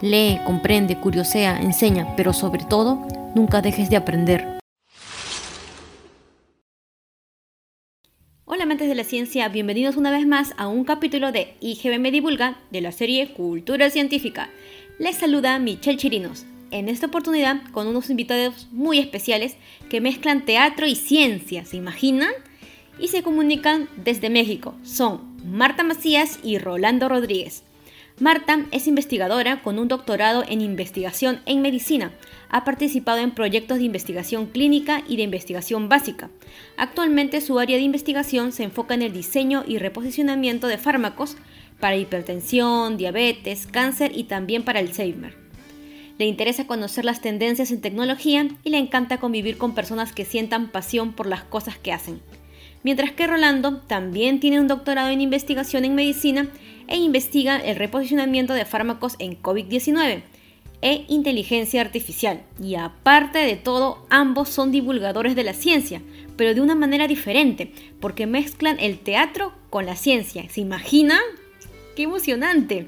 Lee, comprende, curiosea, enseña, pero sobre todo, nunca dejes de aprender. Hola amantes de la ciencia, bienvenidos una vez más a un capítulo de IGB Me Divulga de la serie Cultura Científica. Les saluda Michelle Chirinos, en esta oportunidad con unos invitados muy especiales que mezclan teatro y ciencia, ¿se imaginan? Y se comunican desde México. Son Marta Macías y Rolando Rodríguez. Marta es investigadora con un doctorado en investigación en medicina. Ha participado en proyectos de investigación clínica y de investigación básica. Actualmente su área de investigación se enfoca en el diseño y reposicionamiento de fármacos para hipertensión, diabetes, cáncer y también para Alzheimer. Le interesa conocer las tendencias en tecnología y le encanta convivir con personas que sientan pasión por las cosas que hacen. Mientras que Rolando también tiene un doctorado en investigación en medicina e investiga el reposicionamiento de fármacos en COVID-19 e inteligencia artificial. Y aparte de todo, ambos son divulgadores de la ciencia, pero de una manera diferente, porque mezclan el teatro con la ciencia. ¿Se imaginan? ¡Qué emocionante!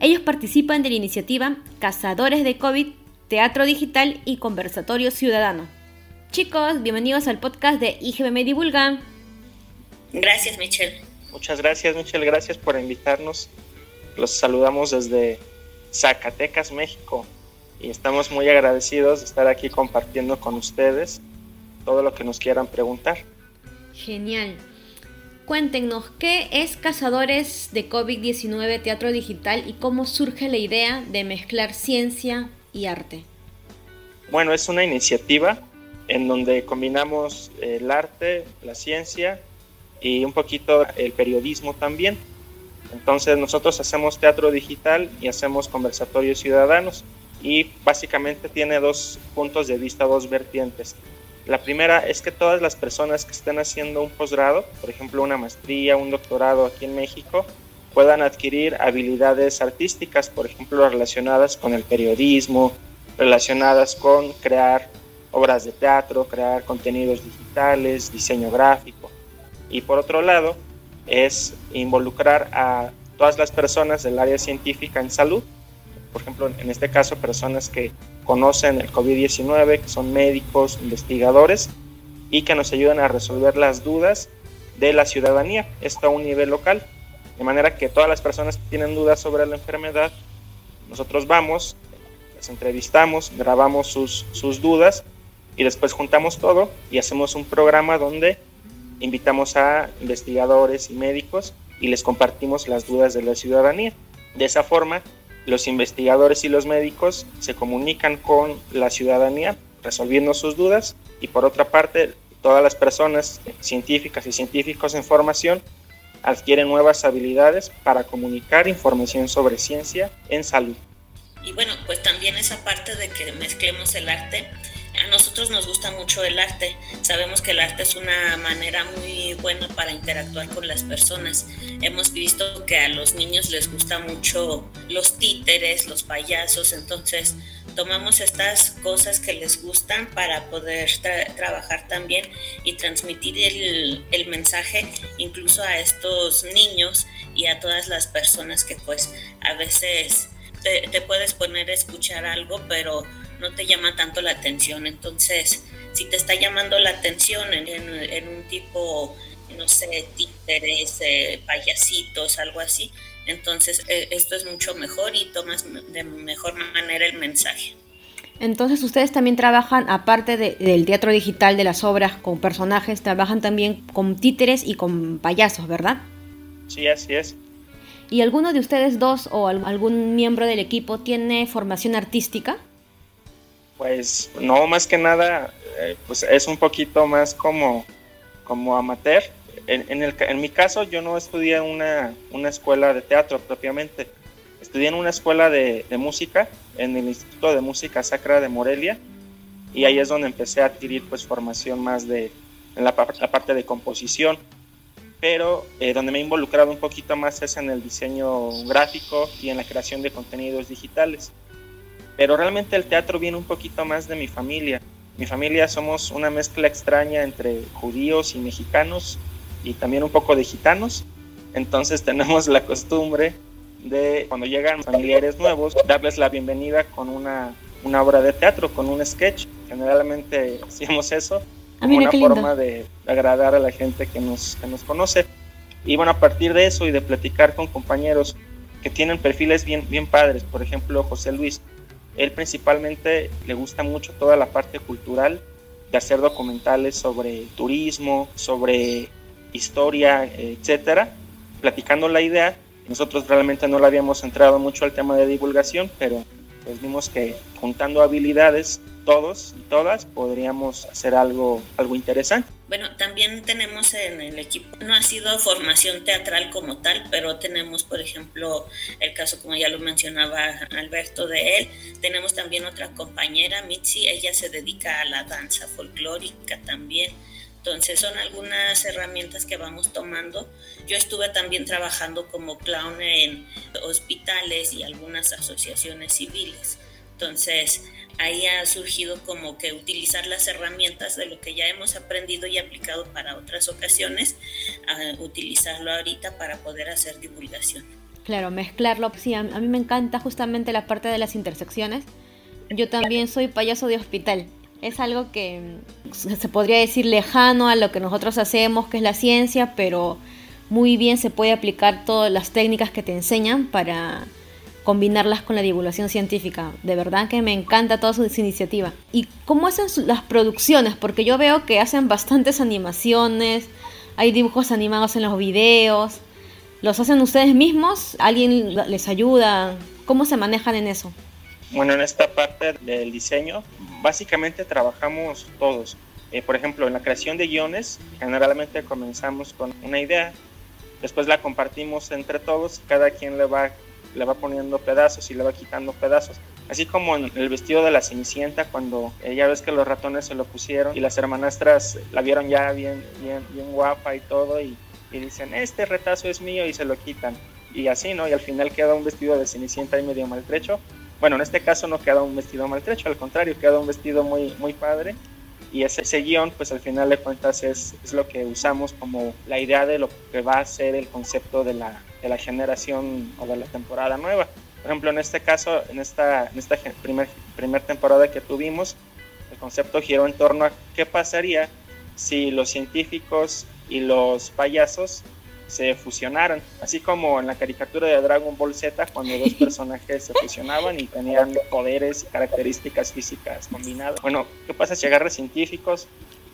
Ellos participan de la iniciativa Cazadores de COVID, Teatro Digital y Conversatorio Ciudadano. Chicos, bienvenidos al podcast de IGBM Divulga. Gracias, Michelle. Muchas gracias, Michelle. Gracias por invitarnos. Los saludamos desde Zacatecas, México. Y estamos muy agradecidos de estar aquí compartiendo con ustedes todo lo que nos quieran preguntar. Genial. Cuéntenos, ¿qué es Cazadores de COVID-19 Teatro Digital y cómo surge la idea de mezclar ciencia y arte? Bueno, es una iniciativa en donde combinamos el arte, la ciencia y un poquito el periodismo también. Entonces nosotros hacemos teatro digital y hacemos conversatorios ciudadanos y básicamente tiene dos puntos de vista, dos vertientes. La primera es que todas las personas que estén haciendo un posgrado, por ejemplo una maestría, un doctorado aquí en México, puedan adquirir habilidades artísticas, por ejemplo relacionadas con el periodismo, relacionadas con crear obras de teatro, crear contenidos digitales, diseño gráfico. Y por otro lado, es involucrar a todas las personas del área científica en salud, por ejemplo, en este caso, personas que conocen el COVID-19, que son médicos, investigadores, y que nos ayudan a resolver las dudas de la ciudadanía, esto a un nivel local. De manera que todas las personas que tienen dudas sobre la enfermedad, nosotros vamos, las entrevistamos, grabamos sus, sus dudas y después juntamos todo y hacemos un programa donde invitamos a investigadores y médicos y les compartimos las dudas de la ciudadanía. De esa forma, los investigadores y los médicos se comunican con la ciudadanía resolviendo sus dudas y por otra parte, todas las personas científicas y científicos en formación adquieren nuevas habilidades para comunicar información sobre ciencia en salud. Y bueno, pues también esa parte de que mezclemos el arte a nosotros nos gusta mucho el arte. Sabemos que el arte es una manera muy buena para interactuar con las personas. Hemos visto que a los niños les gusta mucho los títeres, los payasos, entonces tomamos estas cosas que les gustan para poder trabajar también y transmitir el, el, mensaje incluso a estos niños y a todas las personas que pues a veces te, te puedes poner a escuchar algo, pero no te llama tanto la atención. Entonces, si te está llamando la atención en, un tipo, no sé, títeres, eh, payasitos, algo así, entonces eh, esto es mucho mejor y tomas de mejor manera el mensaje. Entonces ustedes también trabajan, aparte del teatro digital, de las obras con personajes, trabajan también con títeres y con payasos, ¿verdad? Sí, así es. ¿Y alguno de ustedes dos o algún miembro del equipo tiene formación artística? Pues no, más que nada, eh, pues es un poquito más como, como amateur. En, el, en mi caso yo no estudié una, una escuela de teatro propiamente, estudié en una escuela de, música, en el Instituto de Música Sacra de Morelia, y ahí es donde empecé a adquirir pues formación más de en la, parte de composición, pero eh, donde me he involucrado un poquito más es en el diseño gráfico y en la creación de contenidos digitales. Pero realmente el teatro viene un poquito más de mi familia. Mi familia somos una mezcla extraña entre judíos y mexicanos y también un poco de gitanos. Entonces tenemos la costumbre de cuando llegan familiares nuevos, darles la bienvenida con una, una obra de teatro, con un sketch. Generalmente hacemos eso ah, como una forma de agradar a la gente que nos, que nos conoce. Y bueno, a partir de eso y de platicar con compañeros que tienen perfiles bien, bien padres, por ejemplo, José Luis, él principalmente le gusta mucho toda la parte cultural, de hacer documentales sobre turismo, sobre historia, etcétera, platicando la idea nosotros realmente no le habíamos entrado mucho al tema de divulgación, pero pues vimos que juntando habilidades todos y todas podríamos hacer algo, algo interesante. Bueno, también tenemos en el equipo, no ha sido formación teatral como tal, pero tenemos, por ejemplo, el caso, como ya lo mencionaba Alberto, de él. Tenemos también otra compañera, Mitzi, ella se dedica a la danza folclórica también. Entonces son algunas herramientas que vamos tomando. Yo estuve también trabajando como clown en hospitales y algunas asociaciones civiles. Entonces ahí ha surgido como que utilizar las herramientas de lo que ya hemos aprendido y aplicado para otras ocasiones, a utilizarlo ahorita para poder hacer divulgación. Claro, mezclarlo. Sí, a mí me encanta justamente la parte de las intersecciones. Yo también soy payaso de hospital es algo que se podría decir lejano a lo que nosotros hacemos, que es la ciencia, pero muy bien se puede aplicar todas las técnicas que te enseñan para combinarlas con la divulgación científica. De verdad que me encanta toda su iniciativa. ¿Y cómo hacen las producciones? Porque yo veo que hacen bastantes animaciones, hay dibujos animados en los videos. ¿Los hacen ustedes mismos? ¿Alguien les ayuda? ¿Cómo se manejan en eso? Bueno, en esta parte del diseño, básicamente trabajamos todos. Eh, por ejemplo, en la creación de guiones, generalmente comenzamos con una idea, después la compartimos entre todos, cada quien le va, le va poniendo pedazos y le va quitando pedazos. Así como en el vestido de la Cenicienta, cuando eh, ya ves que los ratones se lo pusieron y las hermanastras la vieron ya bien, bien, bien guapa y todo, y, y dicen, este retazo es mío y se lo quitan. Y así, ¿no? Y al final queda un vestido de Cenicienta y medio maltrecho bueno, en este caso no queda un vestido maltrecho, al contrario, queda un vestido muy, muy padre. Y ese, ese guion, pues al final de cuentas es, es, lo que usamos como la idea de lo que va a ser el concepto de la, de la generación o de la temporada nueva. Por ejemplo, en este caso, en esta, en esta primer, primer temporada que tuvimos, el concepto giró en torno a qué pasaría si los científicos y los payasos se fusionaron, así como en la caricatura de Dragon Ball Z cuando dos personajes se fusionaban y tenían poderes y características físicas combinadas. Bueno, ¿qué pasa si agarras científicos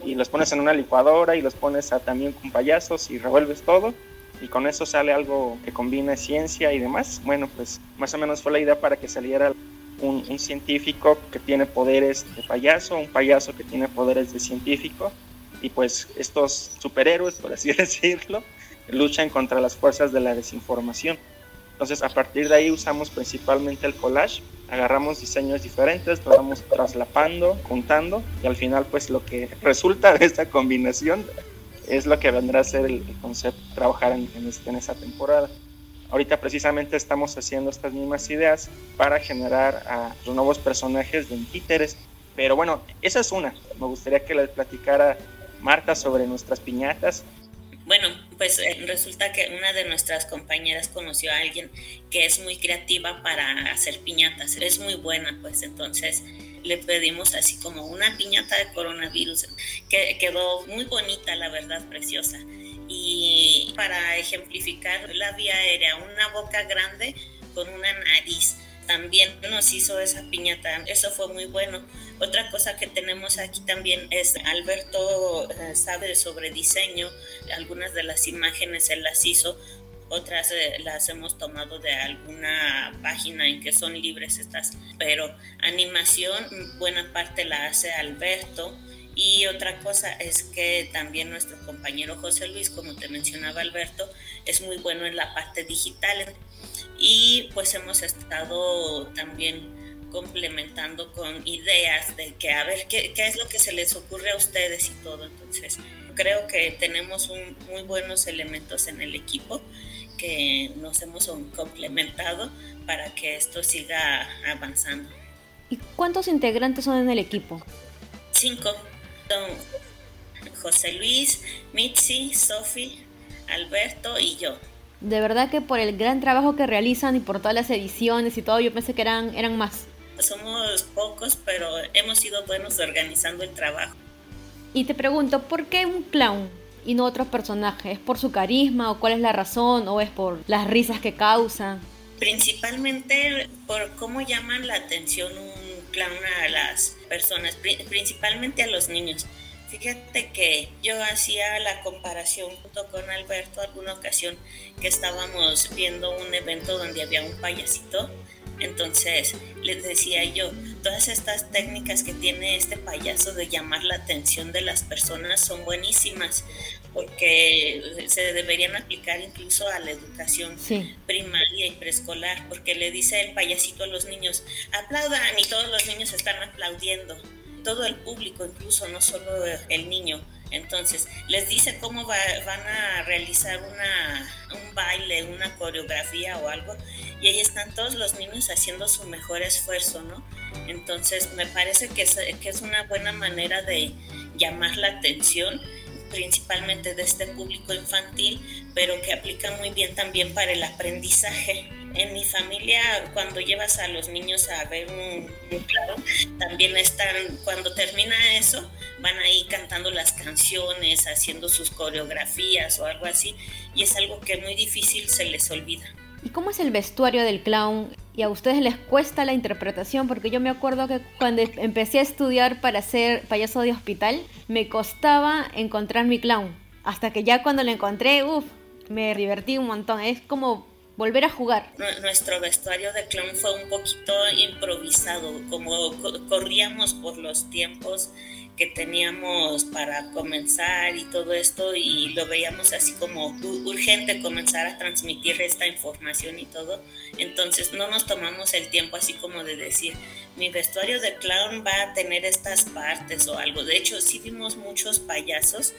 y los pones en una licuadora y los pones a, también con payasos y revuelves todo? Y con eso sale algo que combina ciencia y demás. Bueno, pues más o menos fue la idea para que saliera un, un científico que tiene poderes de payaso, un payaso que tiene poderes de científico y pues estos superhéroes, por así decirlo, luchan contra las fuerzas de la desinformación. Entonces, a partir de ahí usamos principalmente el collage, agarramos diseños diferentes, lo vamos traslapando, juntando, y al final, pues lo que resulta de esta combinación es lo que vendrá a ser el, concepto, trabajar en, este, en, esa temporada. Ahorita precisamente estamos haciendo estas mismas ideas para generar a los nuevos personajes de títeres. Pero bueno, esa es una. Me gustaría que les platicara Marta sobre nuestras piñatas bueno, pues eh, resulta que una de nuestras compañeras conoció a alguien que es muy creativa para hacer piñatas, es muy buena, pues entonces le pedimos así como una piñata de coronavirus, que quedó muy bonita, la verdad, preciosa. Y para ejemplificar la vía aérea, una boca grande con una nariz también nos hizo esa piñata. Eso fue muy bueno. Otra cosa que tenemos aquí también es Alberto eh, sabe sobre diseño. Algunas de las imágenes él las hizo. Otras eh, las hemos tomado de alguna página en que son libres estas. Pero animación, buena parte la hace Alberto. Y otra cosa es que también nuestro compañero José Luis, como te mencionaba Alberto, es muy bueno en la parte digital. Y pues hemos estado también complementando con ideas de que a ver qué, qué, es lo que se les ocurre a ustedes y todo. Entonces, creo que tenemos un, muy buenos elementos en el equipo que nos hemos complementado para que esto siga avanzando. ¿Y cuántos integrantes son en el equipo? Cinco. Son José Luis, Mitzi, Sofi, Alberto y yo. De verdad que por el gran trabajo que realizan y por todas las ediciones y todo, yo pensé que eran, eran más. Somos pocos, pero hemos sido buenos organizando el trabajo. Y te pregunto, ¿por qué un clown y no otro personaje? ¿Es por su carisma o cuál es la razón o es por las risas que causa? Principalmente por cómo llaman la atención un clown a las personas, principalmente a los niños. Fíjate que yo hacía la comparación junto con Alberto alguna ocasión que estábamos viendo un evento donde había un payasito. Entonces les decía yo, todas estas técnicas que tiene este payaso de llamar la atención de las personas son buenísimas porque se deberían aplicar incluso a la educación primaria y preescolar, porque le dice el payasito a los niños, aplaudan y todos los niños están aplaudiendo, todo el público incluso, no solo el niño. Entonces, les dice cómo van a realizar un baile, una coreografía o algo, y ahí están todos los niños haciendo su mejor esfuerzo, ¿no? Entonces, me parece que es, que es una buena manera de llamar la atención principalmente de este público infantil, pero que aplica muy bien también para el aprendizaje. En mi familia, cuando llevas a los niños a ver un, claro, también están, cuando termina eso, van ahí cantando las canciones, haciendo sus coreografías o algo así, y es algo que muy difícil se les olvida. ¿Y cómo es el vestuario del clown? ¿Y a ustedes les cuesta la interpretación? Porque yo me acuerdo que cuando empecé a estudiar para ser payaso de hospital, me costaba encontrar mi clown. Hasta que ya cuando lo encontré, uff, me divertí un montón. Es como volver a jugar. Nuestro vestuario de clown fue un poquito improvisado, como corríamos por los tiempos que teníamos para comenzar y todo esto y lo veíamos así como urgente comenzar a transmitir esta información y todo. Entonces no nos tomamos el tiempo así como de decir, mi vestuario de clown va a tener estas partes o algo. De hecho, sí vimos muchos payasos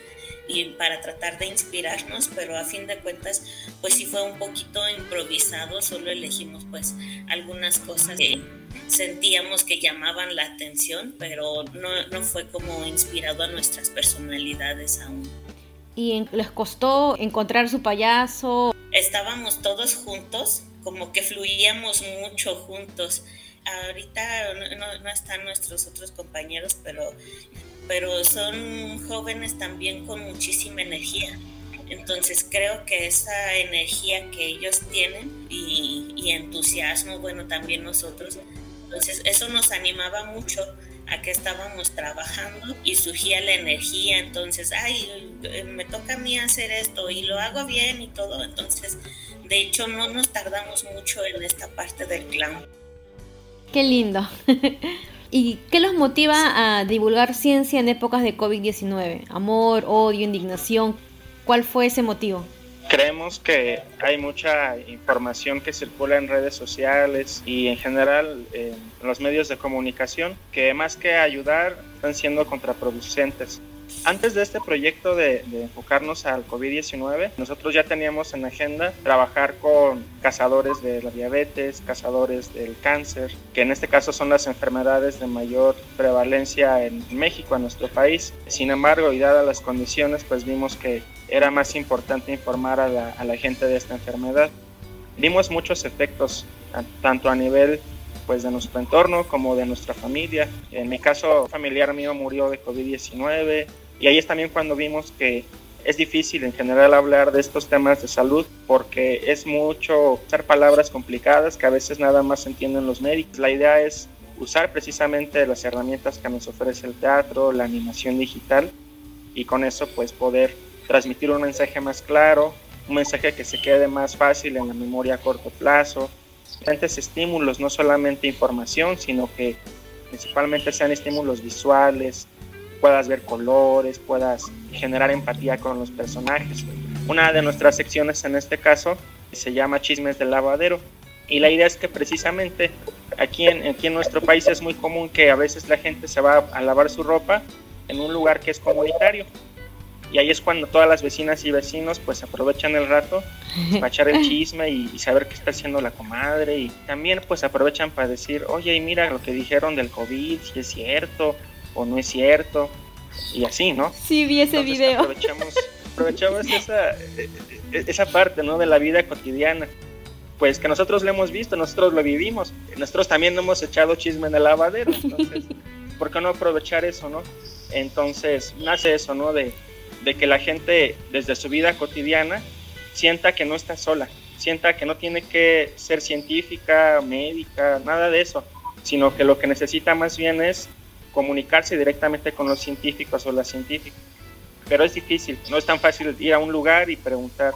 y para tratar de inspirarnos, pero a fin de cuentas, pues sí fue un poquito improvisado, solo elegimos pues algunas cosas que sentíamos que llamaban la atención, pero no, no fue como inspirado a nuestras personalidades aún. ¿Y les costó encontrar su payaso? Estábamos todos juntos, como que fluíamos mucho juntos. Ahorita no, no están nuestros otros compañeros, pero, pero son jóvenes también con muchísima energía. Entonces creo que esa energía que ellos tienen y, y entusiasmo, bueno, también nosotros, entonces eso nos animaba mucho a que estábamos trabajando y surgía la energía, entonces, ay, me toca a mí hacer esto y lo hago bien y todo, entonces, de hecho, no nos tardamos mucho en esta parte del clown. Qué lindo. ¿Y qué los motiva a divulgar ciencia en épocas de COVID-19? Amor, odio, indignación. ¿Cuál fue ese motivo? Creemos que hay mucha información que circula en redes sociales y en general en los medios de comunicación que más que ayudar están siendo contraproducentes. Antes de este proyecto de, enfocarnos al COVID-19, nosotros ya teníamos en agenda trabajar con cazadores de la diabetes, cazadores del cáncer, que en este caso son las enfermedades de mayor prevalencia en México, en nuestro país. Sin embargo, y dadas las condiciones, pues vimos que era más importante informar a la, a la gente de esta enfermedad. Vimos muchos efectos, tanto a nivel pues de nuestro entorno como de nuestra familia. En mi caso, familiar mío murió de COVID-19, y ahí es también cuando vimos que es difícil en general hablar de estos temas de salud porque es mucho usar palabras complicadas que a veces nada más entienden los médicos. La idea es usar precisamente las herramientas que nos ofrece el teatro, la animación digital y con eso pues poder transmitir un mensaje más claro, un mensaje que se quede más fácil en la memoria a corto plazo, diferentes estímulos, no solamente información, sino que principalmente sean estímulos visuales, puedas ver colores, puedas generar empatía con los personajes. Una de nuestras secciones en este caso se llama Chismes del Lavadero Y la idea es que precisamente aquí en, aquí en nuestro país es muy común que a veces la gente se va a lavar su ropa en un lugar que es comunitario. Y ahí es cuando todas las vecinas y vecinos pues aprovechan el rato para echar el chisme y, saber qué está haciendo la comadre. Y también pues aprovechan para decir, oye, mira lo que dijeron del COVID, si es cierto o no es cierto. Y así, ¿no? Sí, vi ese video. Aprovechamos, aprovechamos esa, e, e, esa parte, ¿no? De la vida cotidiana. Pues que nosotros lo hemos visto, nosotros lo vivimos. Nosotros también hemos echado chisme en el lavadero. Entonces, ¿por qué no aprovechar eso, no? Entonces, nace eso, ¿no? De, de que la gente desde su vida cotidiana sienta que no está sola, sienta que no tiene que ser científica, médica, nada de eso, sino que lo que necesita más bien es comunicarse directamente con los científicos o las científicas. Pero es difícil, no es tan fácil ir a un lugar y preguntar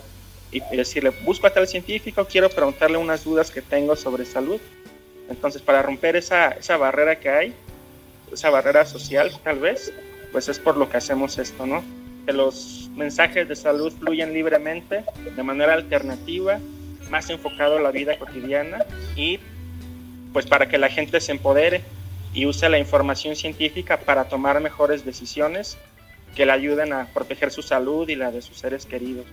y decirle, busco a tal científico, quiero preguntarle unas dudas que tengo sobre salud. Entonces, para romper esa, esa barrera que hay, esa barrera social tal vez, pues es por lo que hacemos esto, ¿no? Que los mensajes de salud fluyan libremente, de manera alternativa, más enfocado a la vida cotidiana y pues para que la gente se empodere y use la información científica para tomar mejores decisiones que le ayuden a proteger su salud y la de sus seres queridos.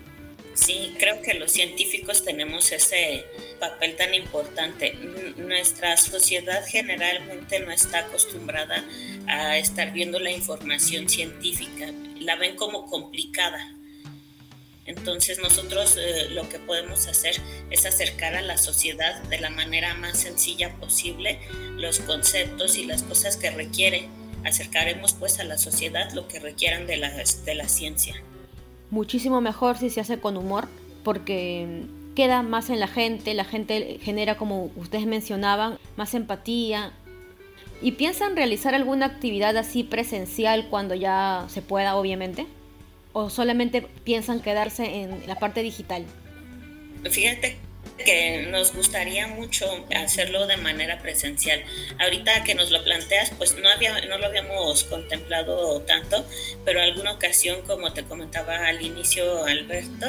Sí, creo que los científicos tenemos ese papel tan importante. Nuestra sociedad generalmente no está acostumbrada a estar viendo la información científica, la ven como complicada. Entonces nosotros eh, lo que podemos hacer es acercar a la sociedad de la manera más sencilla posible los conceptos y las cosas que requiere. Acercaremos pues a la sociedad lo que requieran de la, de la ciencia muchísimo mejor si se hace con humor, porque queda más en la gente, la gente genera, como ustedes mencionaban, más empatía. ¿Y piensan realizar alguna actividad así presencial cuando ya se pueda, obviamente? ¿O solamente piensan quedarse en la parte digital? Fíjate que nos gustaría mucho hacerlo de manera presencial. Ahorita que nos lo planteas, pues no, había, no lo habíamos contemplado tanto, pero alguna ocasión, como te comentaba al inicio Alberto,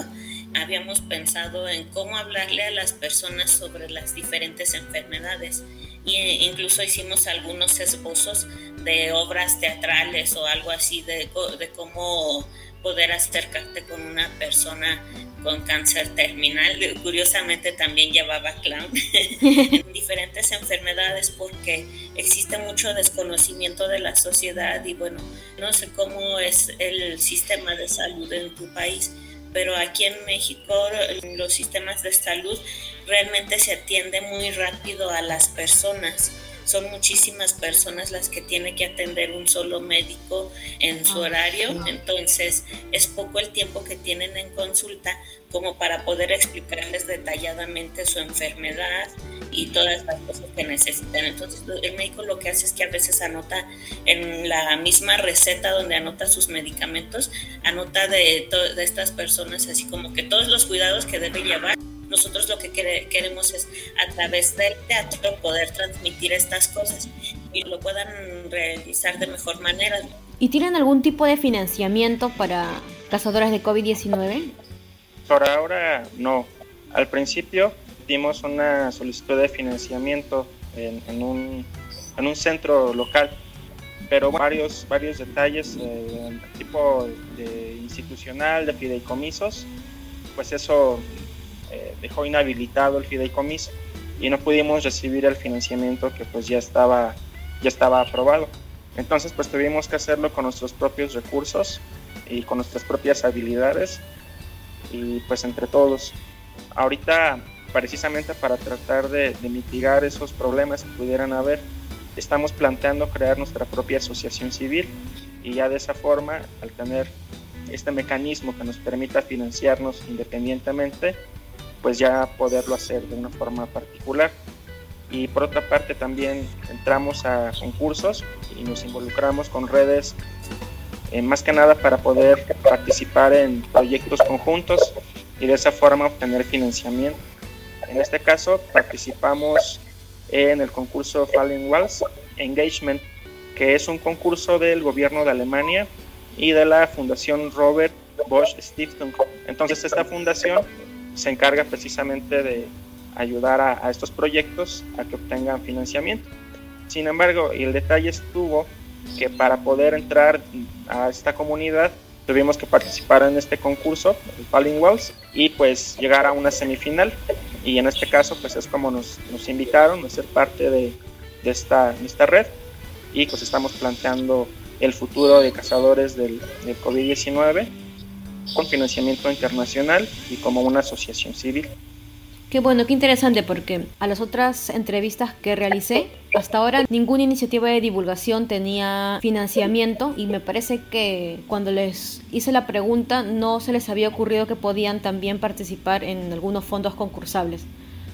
habíamos pensado en cómo hablarle a las personas sobre las diferentes enfermedades. E incluso hicimos algunos esbozos de obras teatrales o algo así de, de cómo poder acercarte con una persona con cáncer terminal. Curiosamente también llevaba clown en diferentes enfermedades porque existe mucho desconocimiento de la sociedad y bueno, no sé cómo es el sistema de salud en tu país, pero aquí en México los sistemas de salud realmente se atiende muy rápido a las personas. Son muchísimas personas las que tiene que atender un solo médico en su ah, horario, entonces es poco el tiempo que tienen en consulta como para poder explicarles detalladamente su enfermedad y todas las cosas que necesitan. Entonces el médico lo que hace es que a veces anota en la misma receta donde anota sus medicamentos, anota de, de estas personas así como que todos los cuidados que debe llevar nosotros lo que queremos es a través del teatro poder transmitir estas cosas y lo puedan realizar de mejor manera. ¿Y tienen algún tipo de financiamiento para cazadoras de COVID-19? Por ahora no. Al principio dimos una solicitud de financiamiento en, un, en un, centro local, pero varios, varios detalles, eh, tipo de institucional, de fideicomisos, pues eso eh, dejó inhabilitado el fideicomiso y no pudimos recibir el financiamiento que pues ya estaba, ya estaba aprobado. Entonces pues tuvimos que hacerlo con nuestros propios recursos y con nuestras propias habilidades y pues entre todos. Ahorita precisamente para tratar de, de mitigar esos problemas que pudieran haber, estamos planteando crear nuestra propia asociación civil y ya de esa forma, al tener este mecanismo que nos permita financiarnos independientemente, pues ya poderlo hacer de una forma particular. Y por otra parte también entramos a concursos y nos involucramos con redes, eh, más que nada para poder participar en proyectos conjuntos y de esa forma obtener financiamiento. En este caso participamos en el concurso Fallen Walls Engagement, que es un concurso del gobierno de Alemania y de la Fundación Robert Bosch Stiftung. Entonces esta fundación se encarga precisamente de ayudar a, estos proyectos a que obtengan financiamiento. Sin embargo, el detalle estuvo que para poder entrar a esta comunidad tuvimos que participar en este concurso, el Falling Walls, y pues llegar a una semifinal. Y en este caso, pues es como nos, nos invitaron a ser parte de, de, esta, de esta red. Y pues estamos planteando el futuro de cazadores del, del COVID-19 con financiamiento internacional y como una asociación civil. Qué bueno, qué interesante porque a las otras entrevistas que realicé, hasta ahora ninguna iniciativa de divulgación tenía financiamiento y me parece que cuando les hice la pregunta no se les había ocurrido que podían también participar en algunos fondos concursables.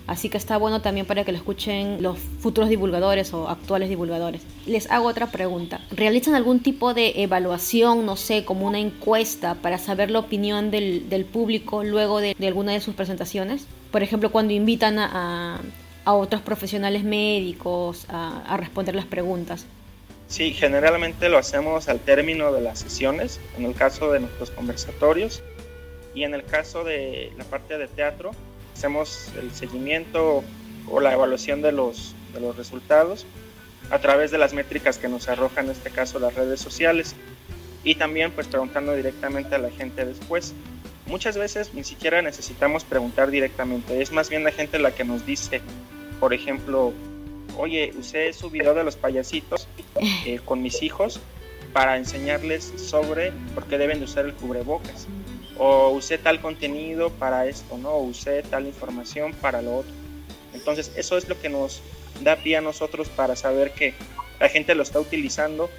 Así que está bueno también para que lo escuchen los futuros divulgadores o actuales divulgadores. Les hago otra pregunta. ¿Realizan algún tipo de evaluación, no sé, como una encuesta para saber la opinión del, público luego de, alguna de sus presentaciones? Por ejemplo, cuando invitan a, otros profesionales médicos a, a responder las preguntas. Sí, generalmente lo hacemos al término de las sesiones, en el caso de nuestros conversatorios y en el caso de la parte de teatro, hacemos el seguimiento o la evaluación de los, de los resultados a través de las métricas que nos arrojan en este caso las redes sociales y también pues preguntando directamente a la gente después. Muchas veces ni siquiera necesitamos preguntar directamente, es más bien la gente la que nos dice, por ejemplo, oye, usé su video de los payasitos eh, con mis hijos para enseñarles sobre por qué deben de usar el cubrebocas o usé tal contenido para esto, ¿no? O usé tal información para lo otro. Entonces, eso es lo que nos da pie a nosotros para saber que la gente lo está utilizando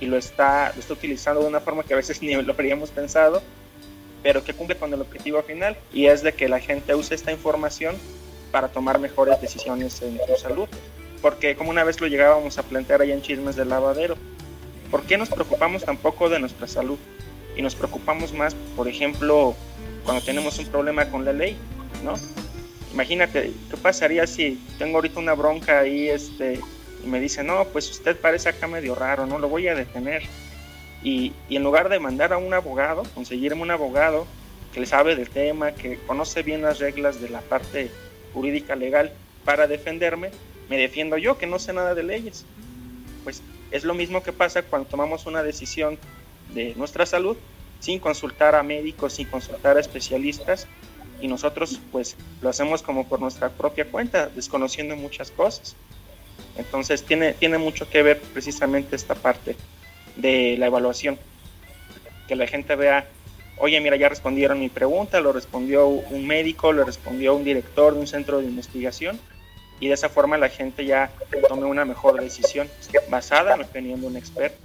y lo está, lo está utilizando de una forma que a veces ni lo habríamos pensado, pero que cumple con el objetivo final y es de que la gente use esta información para tomar mejores decisiones en su salud. Porque como una vez lo llegábamos a plantear ahí en Chismes del Lavadero, ¿por qué nos preocupamos tampoco de nuestra salud? y nos preocupamos más, por ejemplo, cuando tenemos un problema con la ley, ¿no? Imagínate, ¿qué pasaría si tengo ahorita una bronca ahí este, y me dice, no, pues usted parece acá medio raro, no lo voy a detener? Y, y en lugar de mandar a un abogado, conseguirme un abogado que le sabe del tema, que conoce bien las reglas de la parte jurídica legal para defenderme, me defiendo yo que no sé nada de leyes. Pues es lo mismo que pasa cuando tomamos una decisión de nuestra salud sin consultar a médicos, sin consultar a especialistas y nosotros pues lo hacemos como por nuestra propia cuenta, desconociendo muchas cosas. Entonces tiene, tiene mucho que ver precisamente esta parte de la evaluación, que la gente vea, oye mira, ya respondieron mi pregunta, lo respondió un médico, lo respondió un director de un centro de investigación y de esa forma la gente ya tome una mejor decisión basada en de un experto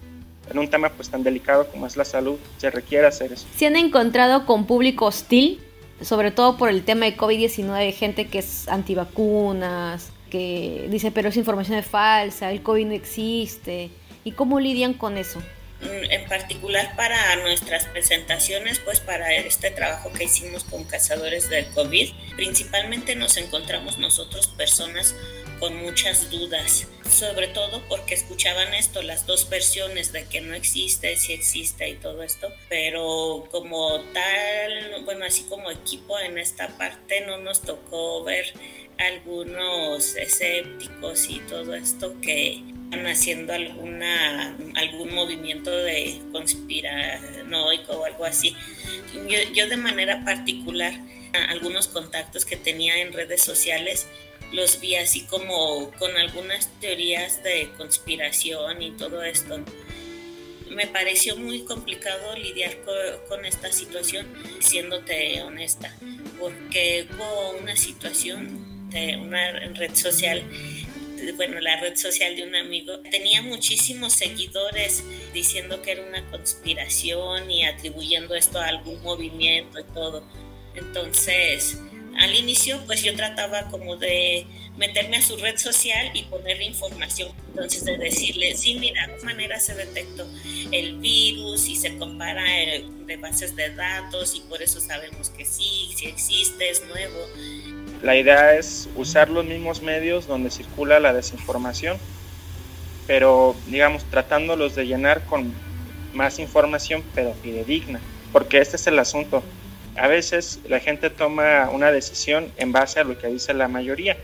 en un tema pues tan delicado como es la salud, se requiere hacer eso. ¿Se han encontrado con público hostil? Sobre todo por el tema de COVID-19, gente que es antivacunas, que dice, pero esa información es falsa, el COVID no existe. ¿Y cómo lidian con eso? Mm, en particular para nuestras presentaciones, pues para este trabajo que hicimos con cazadores del COVID, principalmente nos encontramos nosotros personas con muchas dudas, sobre todo porque escuchaban esto, las dos versiones de que no existe, si existe y todo esto, pero como tal, bueno, así como equipo en esta parte no nos tocó ver algunos escépticos y todo esto que haciendo alguna algún movimiento de conspiranoico o algo así. Yo, yo de manera particular, algunos contactos que tenía en redes sociales, los vi así como con algunas teorías de conspiración y todo esto. Me pareció muy complicado lidiar con, esta situación, siéndote honesta, porque hubo una situación de una red social bueno, la red social de un amigo, tenía muchísimos seguidores diciendo que era una conspiración y atribuyendo esto a algún movimiento y todo. Entonces, al inicio pues yo trataba como de meterme a su red social y ponerle información. Entonces de decirle, sí, mira, de manera se detectó el virus y se compara de bases de datos y por eso sabemos que sí, si existe, es nuevo. La idea es usar los mismos medios donde circula la desinformación, pero digamos tratándolos de llenar con más información pero fidedigna, porque este es el asunto a veces la gente toma una decisión en base a lo que dice la mayoría,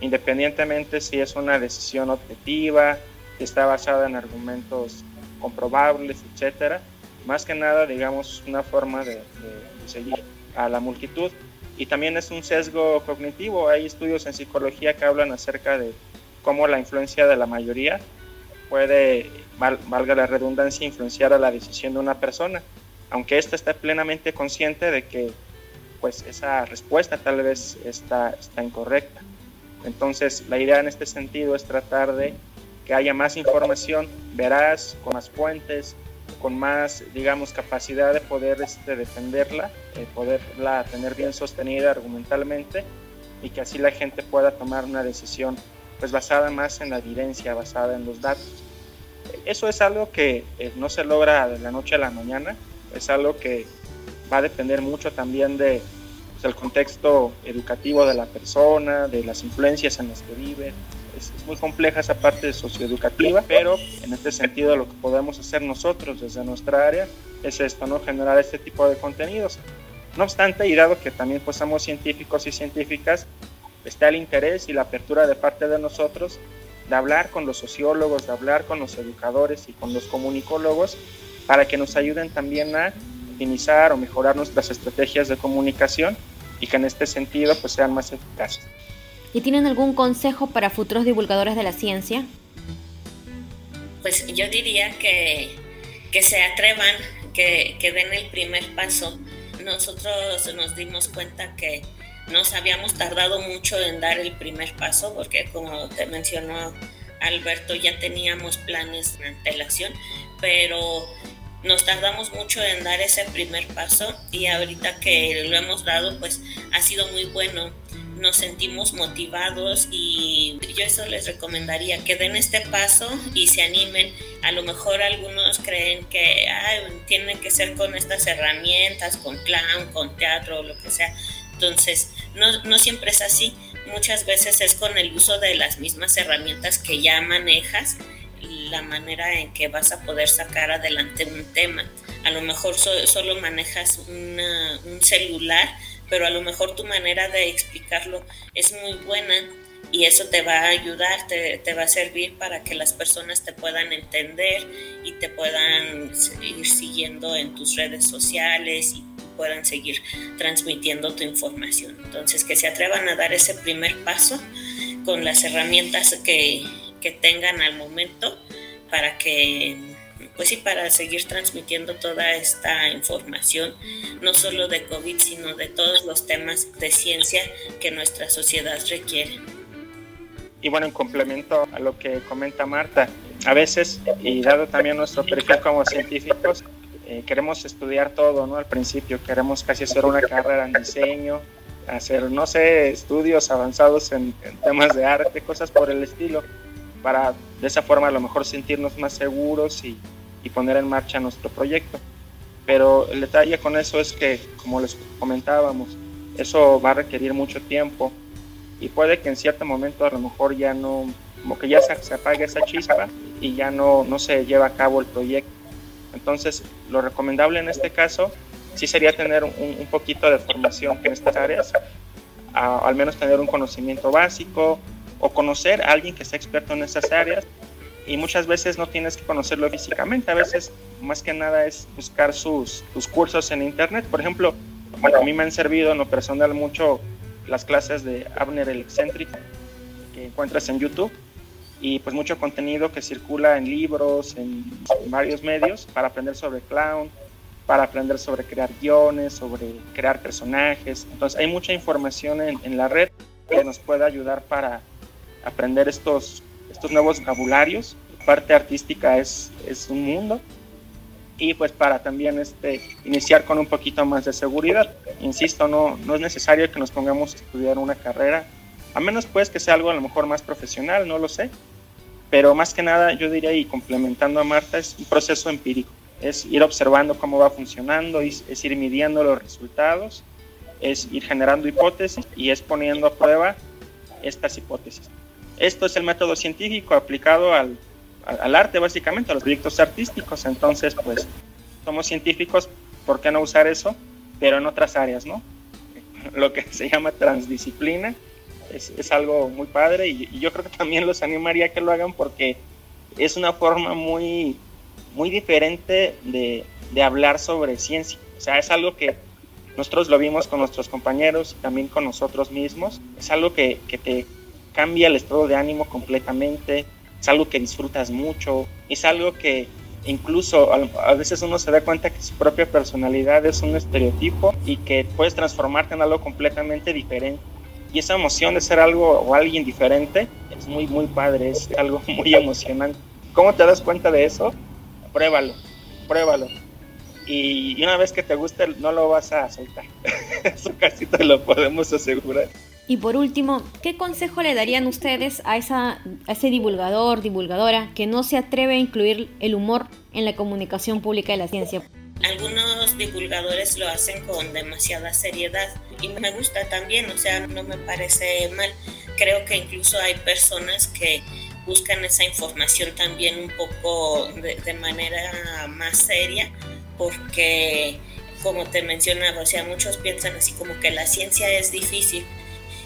independientemente si es una decisión objetiva, si está basada en argumentos comprobables, etcétera. Más que nada, digamos, una forma de, de seguir a la multitud. Y también es un sesgo cognitivo. Hay estudios en psicología que hablan acerca de cómo la influencia de la mayoría puede, valga la redundancia, influenciar a la decisión de una persona, aunque ésta esté plenamente consciente de que pues esa respuesta tal vez está, está incorrecta. Entonces, la idea en este sentido es tratar de que haya más información veraz, con más fuentes, con más, digamos, capacidad de poder este, defenderla, de poderla tener bien sostenida argumentalmente y que así la gente pueda tomar una decisión pues basada más en la evidencia, basada en los datos. Eso es algo que eh, no se logra de la noche a la mañana, es algo que va a depender mucho también de pues, contexto educativo de la persona, de las influencias en las que vive. Es, muy compleja esa parte socioeducativa, pero en este sentido lo que podemos hacer nosotros desde nuestra área es esto, ¿no? Generar este tipo de contenidos. No obstante, y dado que también pues somos científicos y científicas, está el interés y la apertura de parte de nosotros de hablar con los sociólogos, de hablar con los educadores y con los comunicólogos para que nos ayuden también a optimizar o mejorar nuestras estrategias de comunicación y que en este sentido pues sean más eficaces. ¿Y tienen algún consejo para futuros divulgadores de la ciencia? Pues yo diría que, que se atrevan, que, que den el primer paso. Nosotros nos dimos cuenta que nos habíamos tardado mucho en dar el primer paso porque como te mencionó Alberto ya teníamos planes de antelación, pero nos tardamos mucho en dar ese primer paso y ahorita que lo hemos dado pues ha sido muy bueno nos sentimos motivados y yo eso les recomendaría que den este paso y se animen. A lo mejor algunos creen que tienen que ser con estas herramientas, con clown, con teatro, lo que sea. Entonces, no, no siempre es así. Muchas veces es con el uso de las mismas herramientas que ya manejas la manera en que vas a poder sacar adelante un tema. A lo mejor solo manejas un celular, pero a lo mejor tu manera de explicarlo es muy buena y eso te va a ayudar, te, te, va a servir para que las personas te puedan entender y te puedan ir siguiendo en tus redes sociales y puedan seguir transmitiendo tu información. Entonces, que se atrevan a dar ese primer paso con las herramientas que, que tengan al momento para que pues sí, para seguir transmitiendo toda esta información, no solo de COVID, sino de todos los temas de ciencia que nuestra sociedad requiere. Y bueno, en complemento a lo que comenta Marta, a veces, y dado también nuestro perfil como científicos, eh, queremos estudiar todo, ¿no? Al principio queremos casi hacer una carrera en diseño, hacer, no sé, estudios avanzados en, en temas de arte, cosas por el estilo, para de esa forma a lo mejor sentirnos más seguros y, y poner en marcha nuestro proyecto. Pero el detalle con eso es que, como les comentábamos, eso va a requerir mucho tiempo y puede que en cierto momento a lo mejor ya no, como que ya se, se apague esa chispa y ya no, no se lleva a cabo el proyecto. Entonces, lo recomendable en este caso sí sería tener un, poquito de formación en estas áreas, al menos tener un conocimiento básico o conocer a alguien que sea experto en esas áreas. Y muchas veces no tienes que conocerlo físicamente, a veces más que nada es buscar sus, sus cursos en internet. Por ejemplo, bueno, a mí me han servido en lo personal mucho las clases de Abner el excéntrico que encuentras en YouTube y pues mucho contenido que circula en libros, en, varios medios para aprender sobre clown, para aprender sobre crear guiones, sobre crear personajes. Entonces hay mucha información en, en la red que nos puede ayudar para aprender estos, estos nuevos vocabularios. La parte artística es, es un mundo y pues para también este, iniciar con un poquito más de seguridad. Insisto, no, no es necesario que nos pongamos a estudiar una carrera, a menos pues que sea algo a lo mejor más profesional, no lo sé, pero más que nada yo diría y complementando a Marta es un proceso empírico, es ir observando cómo va funcionando, es ir midiendo los resultados, es ir generando hipótesis y es poniendo a prueba estas hipótesis. Esto es el método científico aplicado al, al arte básicamente, a los proyectos artísticos. Entonces, pues somos científicos, ¿por qué no usar eso pero en otras áreas, ¿no? Lo que se llama transdisciplina es, es algo muy padre y, y, yo creo que también los animaría a que lo hagan porque es una forma muy, muy diferente de, de hablar sobre ciencia. O sea, es algo que nosotros lo vimos con nuestros compañeros también con nosotros mismos. Es algo que, que te cambia el estado de ánimo completamente, es algo que disfrutas mucho, es algo que incluso a, veces uno se da cuenta que su propia personalidad es un estereotipo y que puedes transformarte en algo completamente diferente. Y esa emoción de ser algo o alguien diferente es muy, muy padre, es algo muy emocionante. ¿Cómo te das cuenta de eso? Pruébalo, pruébalo. Y una vez que te guste, no lo vas a soltar. Eso casi te lo podemos asegurar. Y por último, ¿qué consejo le darían ustedes a, ese divulgador, divulgadora, que no se atreve a incluir el humor en la comunicación pública de la ciencia? Algunos divulgadores lo hacen con demasiada seriedad y me gusta también, o sea, no me parece mal. Creo que incluso hay personas que buscan esa información también un poco de, de manera más seria porque, como te mencionaba, o sea, muchos piensan así como que la ciencia es difícil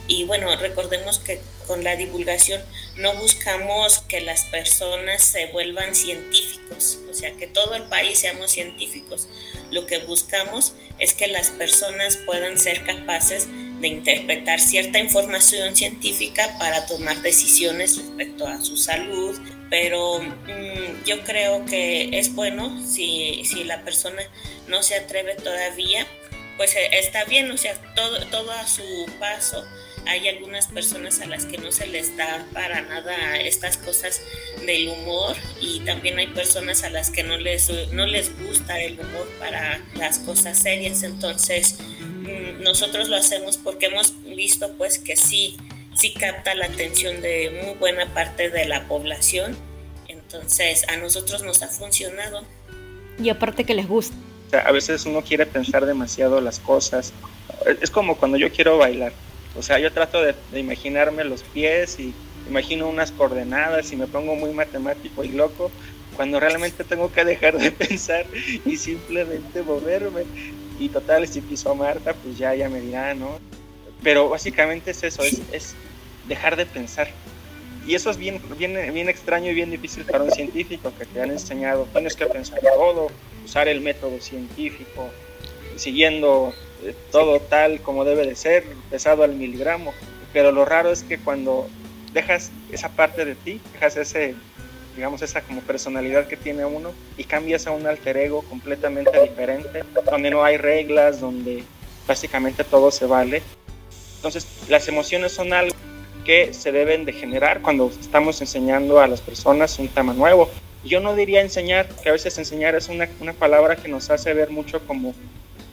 y bueno, recordemos que con la divulgación no buscamos que las personas se vuelvan científicos, o sea, que todo el país seamos científicos. Lo que buscamos es que las personas puedan ser capaces de interpretar cierta información científica para tomar decisiones respecto a su salud, pero mmm, yo creo que es bueno si, si la persona no se atreve todavía, pues eh, está bien, o sea, todo, todo a su paso hay algunas personas a las que no se les da para nada estas cosas del humor y también hay personas a las que no les, no les gusta el humor para las cosas serias. Entonces, mm, nosotros lo hacemos porque hemos visto pues que sí, sí capta la atención de muy buena parte de la población. Entonces, a nosotros nos ha funcionado. Y aparte que les gusta. A veces uno quiere pensar demasiado las cosas. Es como cuando yo quiero bailar o sea, yo trato de, de, imaginarme los pies y imagino unas coordenadas y me pongo muy matemático y loco cuando realmente tengo que dejar de pensar y simplemente moverme. Y total, si piso a Marta, pues ya, ya me dirá, ¿no? Pero básicamente es eso, es, dejar de pensar. Y eso es bien, bien, bien extraño y bien difícil para un científico que te han enseñado, tienes que pensar todo, usar el método científico, siguiendo todo tal como debe de ser, pesado al miligramo. Pero lo raro es que cuando dejas esa parte de ti, dejas ese, digamos, esa como personalidad que tiene uno y cambias a un alter ego completamente diferente, donde no hay reglas, donde básicamente todo se vale. Entonces, las emociones son algo que se deben de generar cuando estamos enseñando a las personas un tema nuevo. Yo no diría enseñar, que a veces enseñar es una, una palabra que nos hace ver mucho como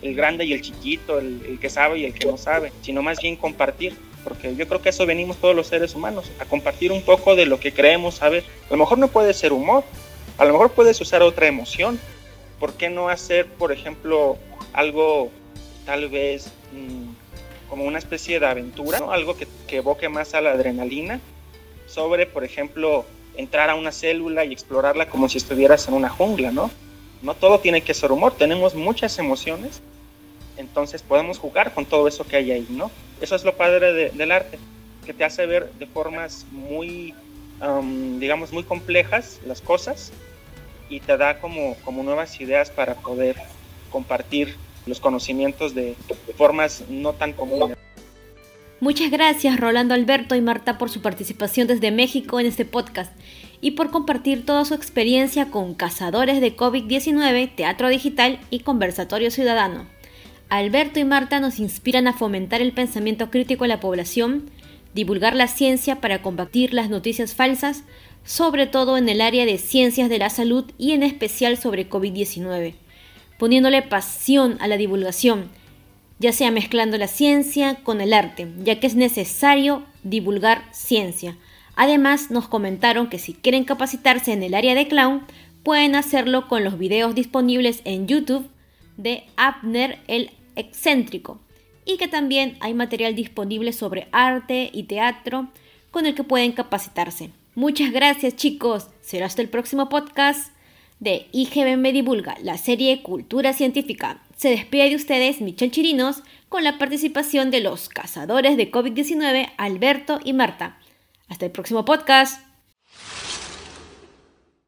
el grande y el chiquito, el, el, que sabe y el que no sabe, sino más bien compartir, porque yo creo que eso venimos todos los seres humanos, a compartir un poco de lo que creemos saber. A lo mejor no puede ser humor, a lo mejor puedes usar otra emoción. ¿Por qué no hacer, por ejemplo, algo tal vez mmm, como una especie de aventura, ¿no? algo que, que evoque más a la adrenalina, sobre, por ejemplo, entrar a una célula y explorarla como si estuvieras en una jungla, ¿no? No todo tiene que ser humor, tenemos muchas emociones, entonces podemos jugar con todo eso que hay ahí, ¿no? Eso es lo padre de, del arte, que te hace ver de formas muy, digamos, muy complejas las cosas y te da como, como nuevas ideas para poder compartir los conocimientos de formas no tan comunes. Muchas gracias Rolando Alberto y Marta por su participación desde México en este podcast y por compartir toda su experiencia con Cazadores de COVID-19, Teatro Digital y Conversatorio Ciudadano. Alberto y Marta nos inspiran a fomentar el pensamiento crítico en la población, divulgar la ciencia para combatir las noticias falsas, sobre todo en el área de ciencias de la salud y en especial sobre COVID-19, poniéndole pasión a la divulgación, ya sea mezclando la ciencia con el arte, ya que es necesario divulgar ciencia. Además, nos comentaron que si quieren capacitarse en el área de clown, pueden hacerlo con los videos disponibles en YouTube de Abner el excéntrico y que también hay material disponible sobre arte y teatro con el que pueden capacitarse. Muchas gracias chicos, será hasta el próximo podcast de IGB Me Divulga, la serie Cultura Científica. se despide de ustedes Michelle Chirinos con la participación de los cazadores de COVID-19 Alberto y Marta. Hasta el próximo podcast.